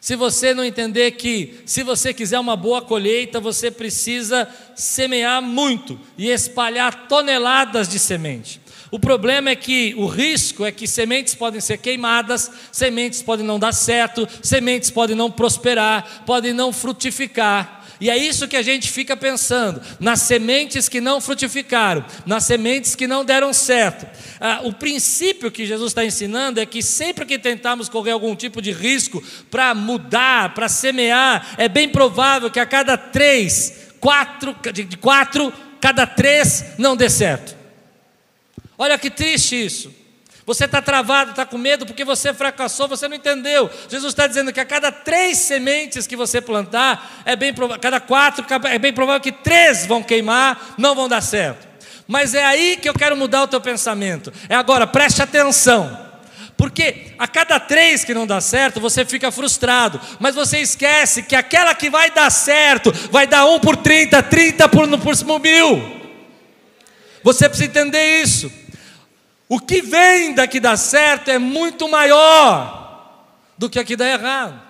S1: Se você não entender que, se você quiser uma boa colheita, você precisa semear muito e espalhar toneladas de semente. O problema é que o risco é que sementes podem ser queimadas, sementes podem não dar certo, sementes podem não prosperar, podem não frutificar. E é isso que a gente fica pensando, nas sementes que não frutificaram, nas sementes que não deram certo. Ah, o princípio que Jesus está ensinando é que sempre que tentarmos correr algum tipo de risco para mudar, para semear, é bem provável que a cada três, quatro, de quatro, cada três não dê certo. Olha que triste isso. Você está travado, está com medo porque você fracassou, você não entendeu. Jesus está dizendo que a cada três sementes que você plantar, é bem provável, cada quatro, é bem provável que três vão queimar, não vão dar certo. Mas é aí que eu quero mudar o teu pensamento. É agora, preste atenção. Porque a cada três que não dá certo, você fica frustrado. Mas você esquece que aquela que vai dar certo, vai dar um por trinta, trinta por, por mil. Você precisa entender isso. O que vem daqui dá certo é muito maior do que aqui dá errado.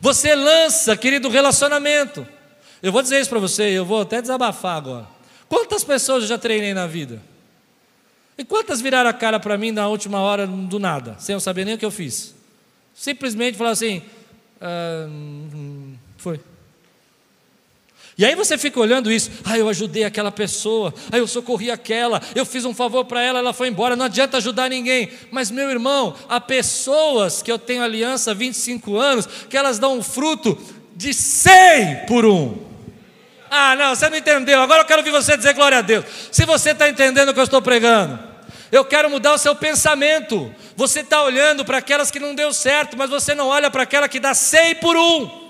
S1: Você lança, querido, relacionamento. Eu vou dizer isso para você, eu vou até desabafar agora. Quantas pessoas eu já treinei na vida? E quantas viraram a cara para mim na última hora do nada, sem eu saber nem o que eu fiz? Simplesmente falaram assim: ah, hum, foi. E aí você fica olhando isso, ah, eu ajudei aquela pessoa, ah, eu socorri aquela, eu fiz um favor para ela, ela foi embora, não adianta ajudar ninguém. Mas, meu irmão, há pessoas que eu tenho aliança há 25 anos, que elas dão um fruto de 100 por um. Ah, não, você não entendeu. Agora eu quero ouvir você dizer glória a Deus. Se você está entendendo o que eu estou pregando, eu quero mudar o seu pensamento. Você está olhando para aquelas que não deu certo, mas você não olha para aquela que dá 100 por um.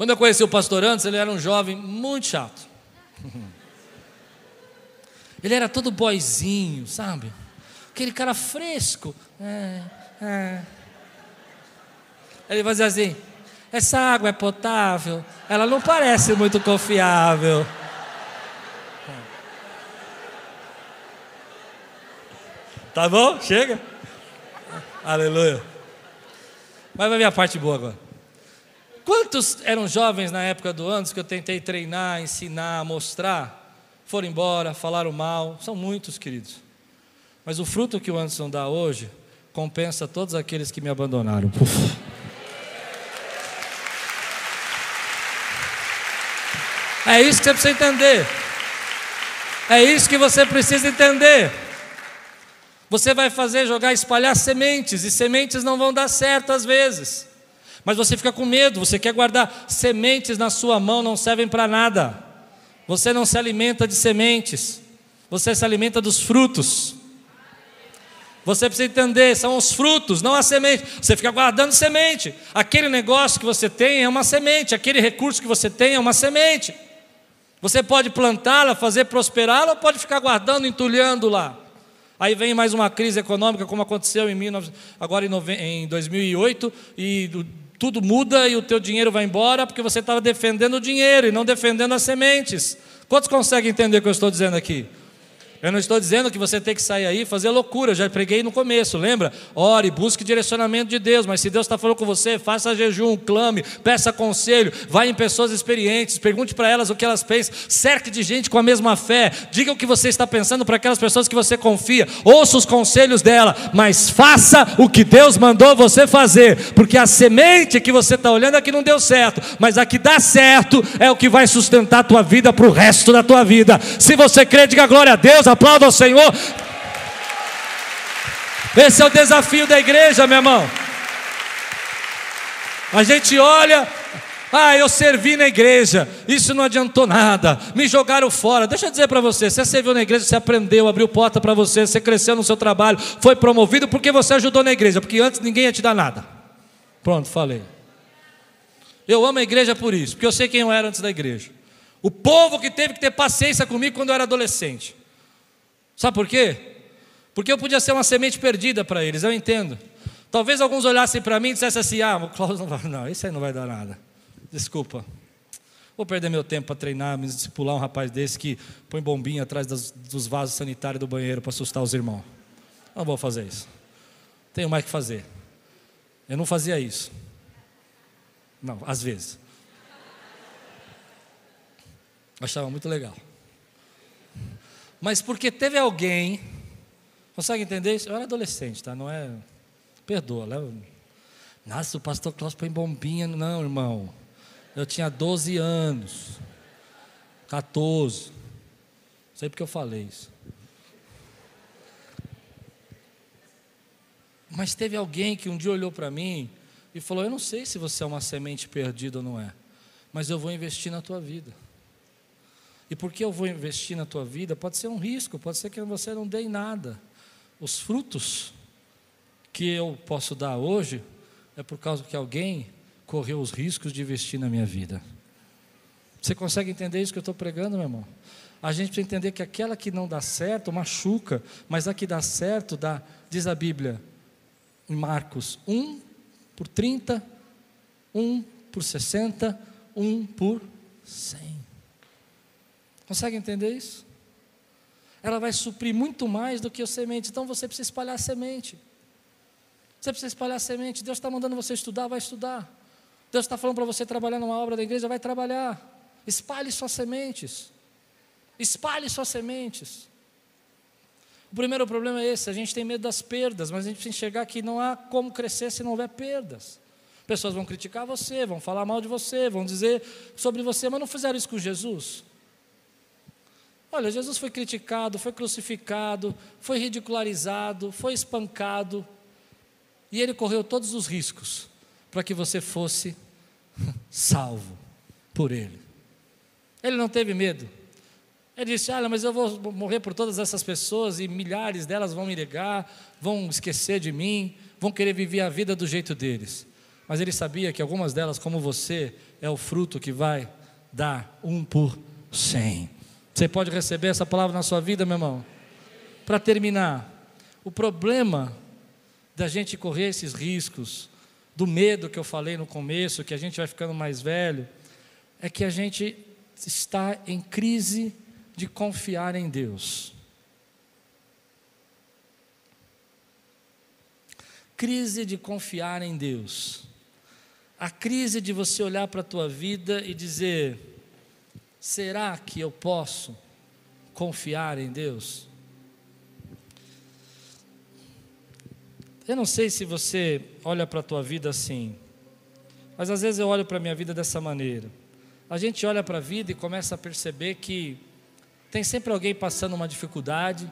S1: Quando eu conheci o pastor antes, ele era um jovem muito chato. Ele era todo boizinho, sabe? Aquele cara fresco. É, é. Ele fazia assim: essa água é potável, ela não parece muito confiável. Tá bom? Chega. Aleluia. Mas vai ver a parte boa agora. Quantos eram jovens na época do antes que eu tentei treinar, ensinar, mostrar, foram embora, falaram mal? São muitos, queridos. Mas o fruto que o Anderson dá hoje compensa todos aqueles que me abandonaram. É isso que você precisa entender. É isso que você precisa entender. Você vai fazer jogar, espalhar sementes, e sementes não vão dar certo às vezes. Mas você fica com medo, você quer guardar sementes na sua mão, não servem para nada. Você não se alimenta de sementes, você se alimenta dos frutos. Você precisa entender, são os frutos, não a semente. Você fica guardando semente. Aquele negócio que você tem é uma semente, aquele recurso que você tem é uma semente. Você pode plantá-la, fazer prosperá-la, ou pode ficar guardando, entulhando lá. Aí vem mais uma crise econômica, como aconteceu em 19, agora em 2008, e tudo muda e o teu dinheiro vai embora porque você estava defendendo o dinheiro e não defendendo as sementes. Quantos conseguem entender o que eu estou dizendo aqui? Eu não estou dizendo que você tem que sair aí e fazer loucura, eu já preguei no começo, lembra? Ore, busque direcionamento de Deus, mas se Deus está falando com você, faça jejum, clame, peça conselho, vá em pessoas experientes, pergunte para elas o que elas pensam, cerque de gente com a mesma fé, diga o que você está pensando para aquelas pessoas que você confia, ouça os conselhos dela, mas faça o que Deus mandou você fazer, porque a semente que você está olhando é que não deu certo, mas a que dá certo é o que vai sustentar a tua vida para o resto da tua vida. Se você crê, diga glória a Deus aplauda ao Senhor. Esse é o desafio da igreja, meu irmão. A gente olha, ah, eu servi na igreja, isso não adiantou nada, me jogaram fora. Deixa eu dizer para você: você serviu na igreja, você aprendeu, abriu porta para você, você cresceu no seu trabalho, foi promovido porque você ajudou na igreja, porque antes ninguém ia te dar nada. Pronto, falei. Eu amo a igreja por isso, porque eu sei quem eu era antes da igreja. O povo que teve que ter paciência comigo quando eu era adolescente. Sabe por quê? Porque eu podia ser uma semente perdida para eles, eu entendo. Talvez alguns olhassem para mim e dissessem assim: ah, o Cláudio não vai, não, isso aí não vai dar nada. Desculpa. Vou perder meu tempo para treinar, me discipular um rapaz desse que põe bombinha atrás dos vasos sanitários do banheiro para assustar os irmãos. Não vou fazer isso. Tenho mais que fazer. Eu não fazia isso. Não, às vezes. Achava muito legal. Mas porque teve alguém, consegue entender isso? Eu era adolescente, tá? Não é. Perdoa, leva. Nossa, o pastor Klaus põe bombinha. Não, irmão. Eu tinha 12 anos. 14. Não sei porque eu falei isso. Mas teve alguém que um dia olhou para mim e falou: Eu não sei se você é uma semente perdida ou não é, mas eu vou investir na tua vida. E porque eu vou investir na tua vida, pode ser um risco, pode ser que você não dê nada. Os frutos que eu posso dar hoje é por causa que alguém correu os riscos de investir na minha vida. Você consegue entender isso que eu estou pregando, meu irmão? A gente precisa entender que aquela que não dá certo machuca, mas a que dá certo dá, diz a Bíblia, em Marcos, um por 30, um por 60, um por 100. Consegue entender isso? Ela vai suprir muito mais do que o semente. Então você precisa espalhar a semente. Você precisa espalhar a semente. Deus está mandando você estudar, vai estudar. Deus está falando para você trabalhar numa obra da igreja, vai trabalhar. Espalhe suas sementes. Espalhe suas sementes. O primeiro problema é esse: a gente tem medo das perdas, mas a gente precisa enxergar que não há como crescer se não houver perdas. Pessoas vão criticar você, vão falar mal de você, vão dizer sobre você, mas não fizeram isso com Jesus. Olha, Jesus foi criticado, foi crucificado, foi ridicularizado, foi espancado, e ele correu todos os riscos para que você fosse salvo por ele. Ele não teve medo. Ele disse: Olha, mas eu vou morrer por todas essas pessoas e milhares delas vão me negar, vão esquecer de mim, vão querer viver a vida do jeito deles. Mas ele sabia que algumas delas, como você, é o fruto que vai dar um por cem. Você pode receber essa palavra na sua vida, meu irmão? Para terminar, o problema da gente correr esses riscos, do medo que eu falei no começo, que a gente vai ficando mais velho, é que a gente está em crise de confiar em Deus. Crise de confiar em Deus. A crise de você olhar para a tua vida e dizer: Será que eu posso confiar em Deus? Eu não sei se você olha para a tua vida assim, mas às vezes eu olho para a minha vida dessa maneira. A gente olha para a vida e começa a perceber que tem sempre alguém passando uma dificuldade.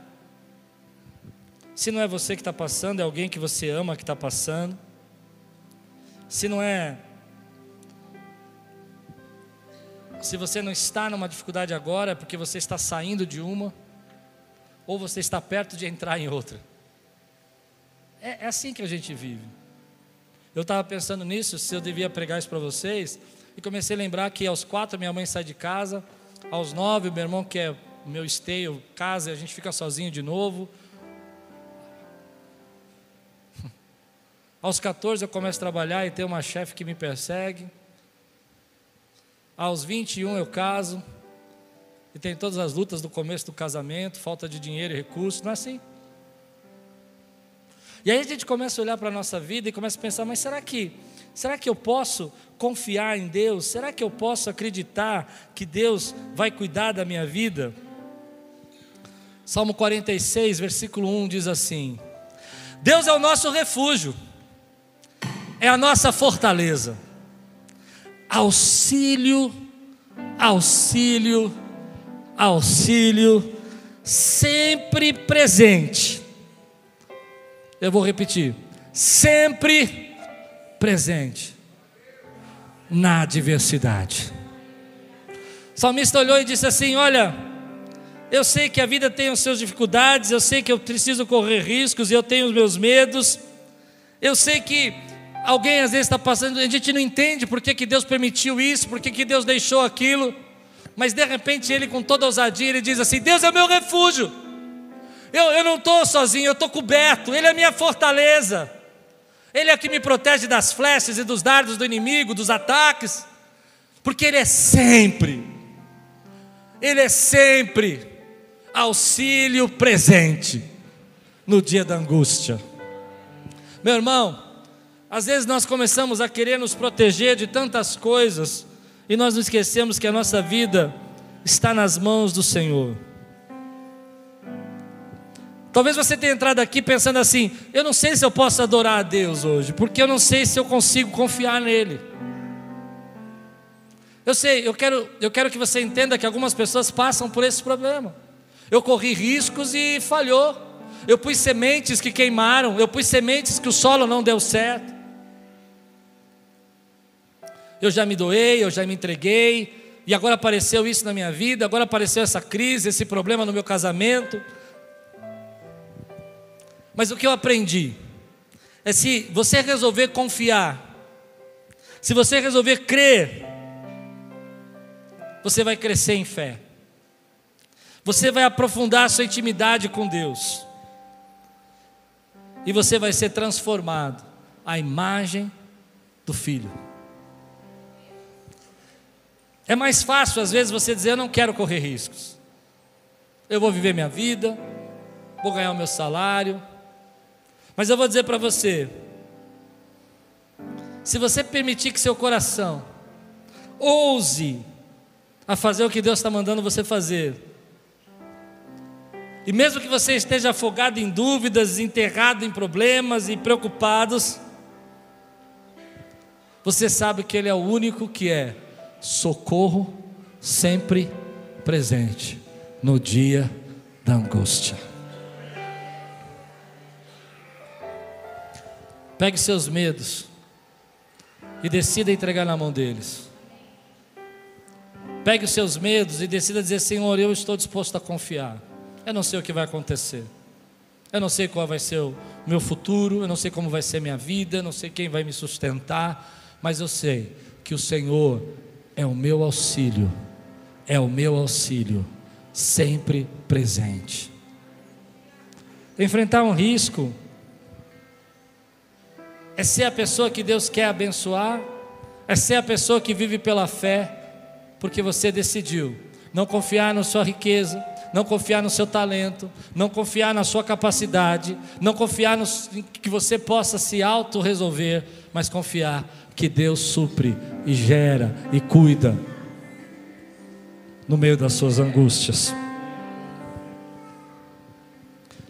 S1: Se não é você que está passando, é alguém que você ama que está passando. Se não é Se você não está numa dificuldade agora, é porque você está saindo de uma, ou você está perto de entrar em outra. É, é assim que a gente vive. Eu estava pensando nisso, se eu devia pregar isso para vocês, e comecei a lembrar que aos quatro minha mãe sai de casa, aos nove meu irmão que é meu esteio casa e a gente fica sozinho de novo. Aos 14 eu começo a trabalhar e tenho uma chefe que me persegue. Aos 21 eu caso. e tem todas as lutas do começo do casamento, falta de dinheiro e recursos, não é assim? E aí a gente começa a olhar para a nossa vida e começa a pensar, mas será que, será que eu posso confiar em Deus? Será que eu posso acreditar que Deus vai cuidar da minha vida? Salmo 46, versículo 1 diz assim: Deus é o nosso refúgio, é a nossa fortaleza, auxílio, auxílio, auxílio, sempre presente eu vou repetir: sempre presente na adversidade. O salmista olhou e disse assim: Olha, eu sei que a vida tem as suas dificuldades, eu sei que eu preciso correr riscos, eu tenho os meus medos, eu sei que alguém às vezes está passando, a gente não entende por que, que Deus permitiu isso, por que, que Deus deixou aquilo, mas de repente ele, com toda ousadia, ele diz assim: Deus é meu refúgio. Eu, eu não estou sozinho, eu estou coberto. Ele é minha fortaleza. Ele é que me protege das flechas e dos dardos do inimigo, dos ataques. Porque Ele é sempre, Ele é sempre auxílio presente no dia da angústia. Meu irmão, às vezes nós começamos a querer nos proteger de tantas coisas e nós nos esquecemos que a nossa vida está nas mãos do Senhor. Talvez você tenha entrado aqui pensando assim: eu não sei se eu posso adorar a Deus hoje, porque eu não sei se eu consigo confiar nele. Eu sei, eu quero, eu quero que você entenda que algumas pessoas passam por esse problema. Eu corri riscos e falhou. Eu pus sementes que queimaram, eu pus sementes que o solo não deu certo. Eu já me doei, eu já me entreguei, e agora apareceu isso na minha vida, agora apareceu essa crise, esse problema no meu casamento. Mas o que eu aprendi é se você resolver confiar, se você resolver crer, você vai crescer em fé. Você vai aprofundar a sua intimidade com Deus. E você vai ser transformado à imagem do Filho. É mais fácil, às vezes, você dizer: Eu não quero correr riscos. Eu vou viver minha vida, vou ganhar o meu salário, mas eu vou dizer para você: se você permitir que seu coração ouse a fazer o que Deus está mandando você fazer, e mesmo que você esteja afogado em dúvidas, enterrado em problemas e preocupados, você sabe que Ele é o único que é socorro sempre presente no dia da angústia. Pegue seus medos e decida entregar na mão deles. Pegue os seus medos e decida dizer: Senhor, eu estou disposto a confiar. Eu não sei o que vai acontecer. Eu não sei qual vai ser o meu futuro, eu não sei como vai ser minha vida, eu não sei quem vai me sustentar, mas eu sei que o Senhor é o meu auxílio, é o meu auxílio, sempre presente. Enfrentar um risco é ser a pessoa que Deus quer abençoar, é ser a pessoa que vive pela fé, porque você decidiu não confiar na sua riqueza, não confiar no seu talento, não confiar na sua capacidade, não confiar no, que você possa se auto-resolver, mas confiar que Deus supre e gera e cuida no meio das suas angústias.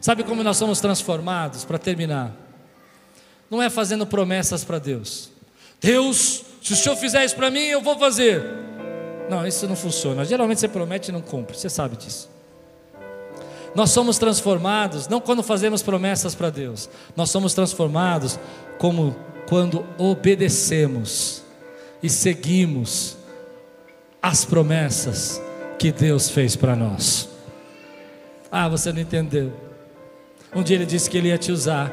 S1: Sabe como nós somos transformados? Para terminar não é fazendo promessas para Deus. Deus, se o Senhor fizer isso para mim, eu vou fazer. Não, isso não funciona. Geralmente você promete e não cumpre, você sabe disso. Nós somos transformados não quando fazemos promessas para Deus, nós somos transformados como quando obedecemos e seguimos as promessas que Deus fez para nós. Ah, você não entendeu. Um dia ele disse que ele ia te usar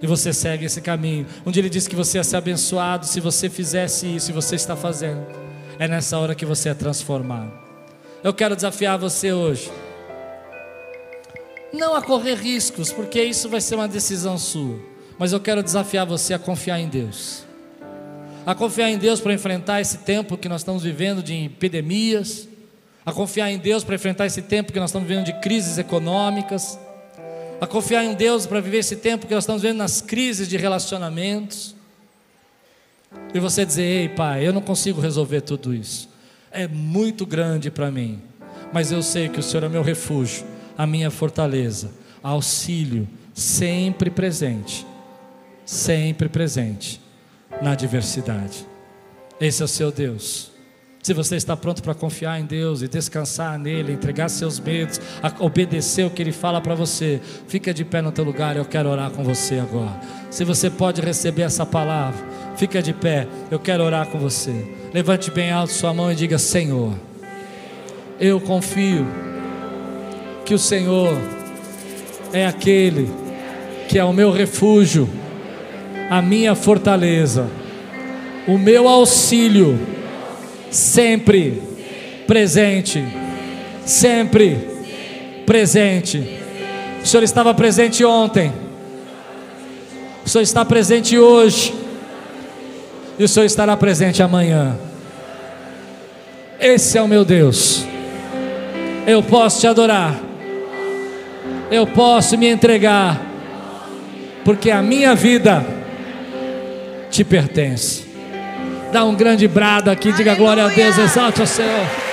S1: e você segue esse caminho. Um dia ele disse que você ia ser abençoado se você fizesse isso e você está fazendo. É nessa hora que você é transformado. Eu quero desafiar você hoje. Não a correr riscos, porque isso vai ser uma decisão sua. Mas eu quero desafiar você a confiar em Deus. A confiar em Deus para enfrentar esse tempo que nós estamos vivendo de epidemias, a confiar em Deus para enfrentar esse tempo que nós estamos vivendo de crises econômicas, a confiar em Deus para viver esse tempo que nós estamos vivendo nas crises de relacionamentos. E você dizer: Ei, pai, eu não consigo resolver tudo isso, é muito grande para mim, mas eu sei que o Senhor é meu refúgio, a minha fortaleza, auxílio sempre presente, sempre presente na adversidade. Esse é o seu Deus. Se você está pronto para confiar em Deus e descansar nele, entregar seus medos, obedecer o que ele fala para você, fica de pé no teu lugar, eu quero orar com você agora. Se você pode receber essa palavra, fica de pé, eu quero orar com você. Levante bem alto sua mão e diga: Senhor, eu confio que o Senhor é aquele que é o meu refúgio, a minha fortaleza, o meu auxílio sempre presente, sempre presente. O Senhor estava presente ontem, o Senhor está presente hoje, e o Senhor estará presente amanhã. Esse é o meu Deus. Eu posso te adorar, eu posso me entregar, porque a minha vida te pertence. Dá um grande brado aqui, diga glória a Deus, exalte o Senhor.